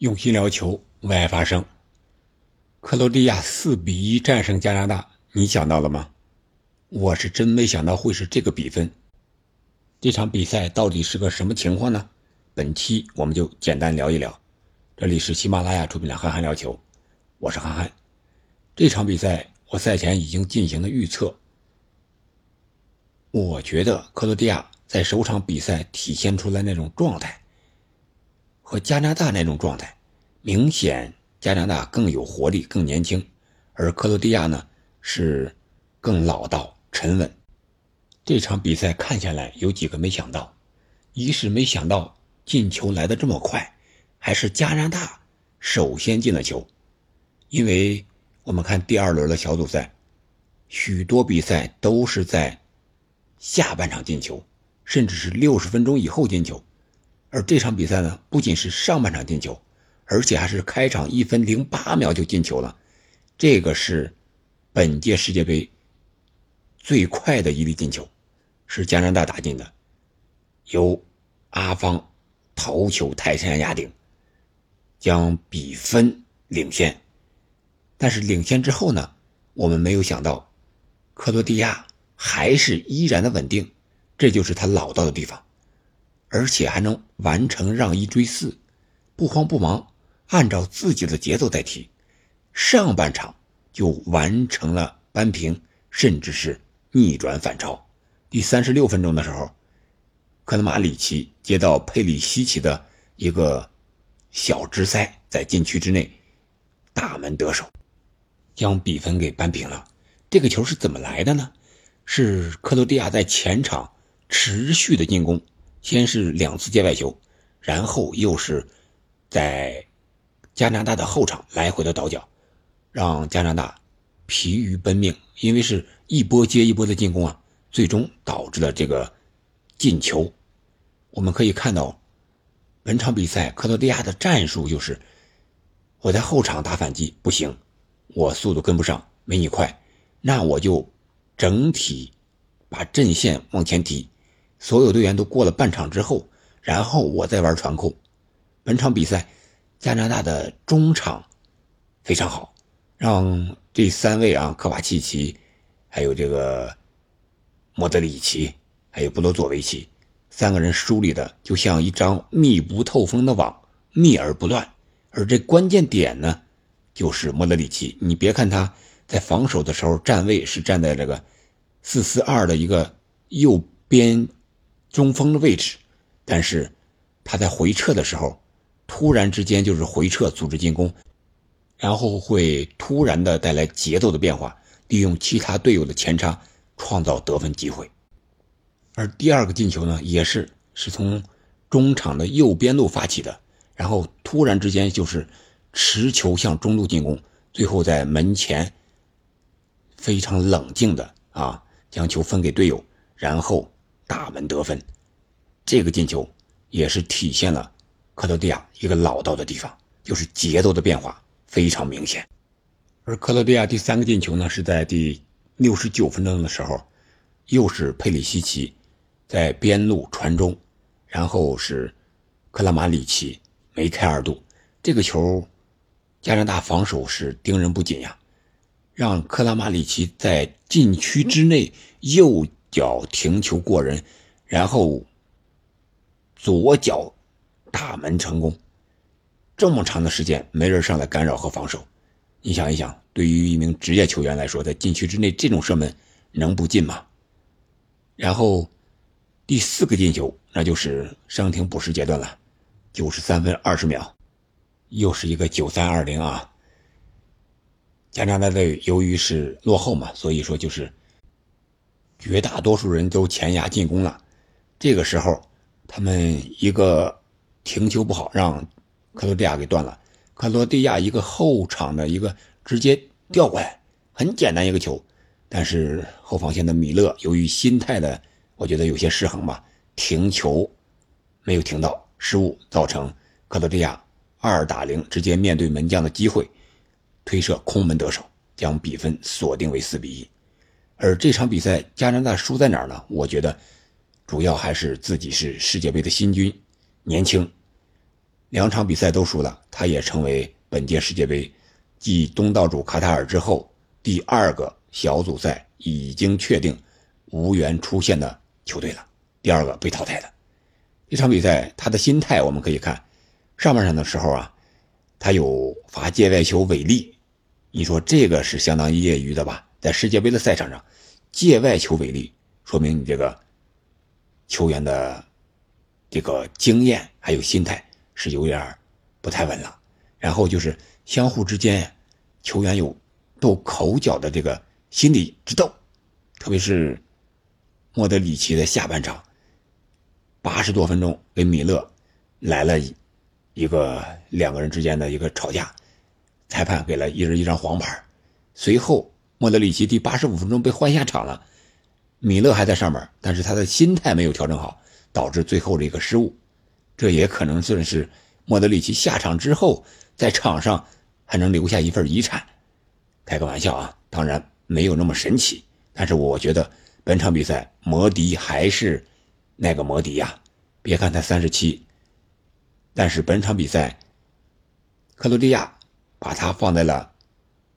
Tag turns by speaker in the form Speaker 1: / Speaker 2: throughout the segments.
Speaker 1: 用心聊球，为爱发声。克罗地亚四比一战胜加拿大，你想到了吗？我是真没想到会是这个比分。这场比赛到底是个什么情况呢？本期我们就简单聊一聊。这里是喜马拉雅出品的《憨憨聊球》，我是憨憨。这场比赛我赛前已经进行了预测，我觉得克罗地亚在首场比赛体现出来那种状态。和加拿大那种状态，明显加拿大更有活力、更年轻，而克罗地亚呢是更老道、沉稳。这场比赛看下来，有几个没想到：一是没想到进球来的这么快，还是加拿大首先进了球。因为我们看第二轮的小组赛，许多比赛都是在下半场进球，甚至是六十分钟以后进球。而这场比赛呢，不仅是上半场进球，而且还是开场一分零八秒就进球了，这个是本届世界杯最快的一粒进球，是加拿大打进的，由阿方头球泰山压顶，将比分领先。但是领先之后呢，我们没有想到，克罗地亚还是依然的稳定，这就是他老道的地方。而且还能完成让一追四，不慌不忙，按照自己的节奏在踢，上半场就完成了扳平，甚至是逆转反超。第三十六分钟的时候，科特马里奇接到佩里西奇的一个小直塞，在禁区之内大门得手，将比分给扳平了。这个球是怎么来的呢？是克罗地亚在前场持续的进攻。先是两次界外球，然后又是在加拿大的后场来回的倒脚，让加拿大疲于奔命，因为是一波接一波的进攻啊，最终导致了这个进球。我们可以看到，本场比赛克罗地亚的战术就是：我在后场打反击不行，我速度跟不上，没你快，那我就整体把阵线往前提。所有队员都过了半场之后，然后我再玩传控。本场比赛，加拿大的中场非常好，让这三位啊，科瓦契奇，还有这个莫德里奇，还有布罗佐维奇三个人梳理的就像一张密不透风的网，密而不乱。而这关键点呢，就是莫德里奇。你别看他在防守的时候站位是站在这个四四二的一个右边。中锋的位置，但是他在回撤的时候，突然之间就是回撤组织进攻，然后会突然的带来节奏的变化，利用其他队友的前插创造得分机会。而第二个进球呢，也是是从中场的右边路发起的，然后突然之间就是持球向中路进攻，最后在门前非常冷静的啊将球分给队友，然后。大门得分，这个进球也是体现了克罗地亚一个老道的地方，就是节奏的变化非常明显。而克罗地亚第三个进球呢，是在第六十九分钟的时候，又是佩里西奇在边路传中，然后是克拉马里奇梅开二度。这个球，加拿大防守是盯人不紧呀，让克拉马里奇在禁区之内又。脚停球过人，然后左脚大门成功。这么长的时间没人上来干扰和防守，你想一想，对于一名职业球员来说，在禁区之内这种射门能不进吗？然后第四个进球，那就是伤停补时阶段了，九十三分二十秒，又是一个九三二零啊。加拿大队由于是落后嘛，所以说就是。绝大多数人都前压进攻了，这个时候，他们一个停球不好，让克罗地亚给断了。克罗地亚一个后场的一个直接调过来，很简单一个球，但是后防线的米勒由于心态的，我觉得有些失衡吧，停球没有停到，失误造成克罗地亚二打零，直接面对门将的机会，推射空门得手，将比分锁定为四比一。而这场比赛，加拿大输在哪儿呢？我觉得，主要还是自己是世界杯的新军，年轻，两场比赛都输了，他也成为本届世界杯继东道主卡塔尔之后第二个小组赛已经确定无缘出线的球队了，第二个被淘汰的。这场比赛他的心态我们可以看，上半场的时候啊，他有罚界外球违例，你说这个是相当业余的吧？在世界杯的赛场上，界外球为例，说明你这个球员的。这个经验还有心态是有点不太稳了，然后就是相互之间，球员有斗口角的这个心理之斗，特别是莫德里奇的下半场，八十多分钟跟米勒来了一个两个人之间的一个吵架，裁判给了一人一张黄牌，随后莫德里奇第八十五分钟被换下场了，米勒还在上面，但是他的心态没有调整好。导致最后的一个失误，这也可能算是莫德里奇下场之后在场上还能留下一份遗产。开个玩笑啊，当然没有那么神奇，但是我觉得本场比赛摩迪还是那个摩迪呀。别看他三十七，但是本场比赛克罗地亚把他放在了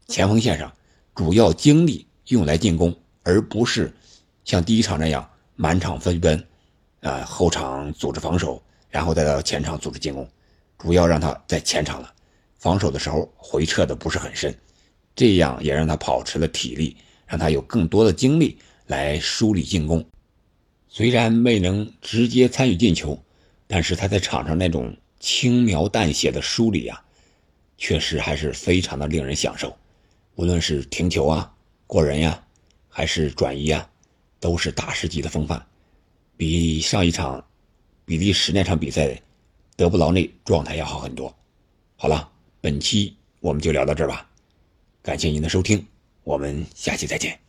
Speaker 1: 前锋线上，主要精力用来进攻，而不是像第一场那样满场飞奔。啊，后场组织防守，然后再到前场组织进攻，主要让他在前场了。防守的时候回撤的不是很深，这样也让他保持了体力，让他有更多的精力来梳理进攻。虽然没能直接参与进球，但是他在场上那种轻描淡写的梳理啊，确实还是非常的令人享受。无论是停球啊、过人呀，还是转移啊，都是大师级的风范。比上一场比利时那场比赛，德布劳内状态要好很多。好了，本期我们就聊到这儿吧，感谢您的收听，我们下期再见。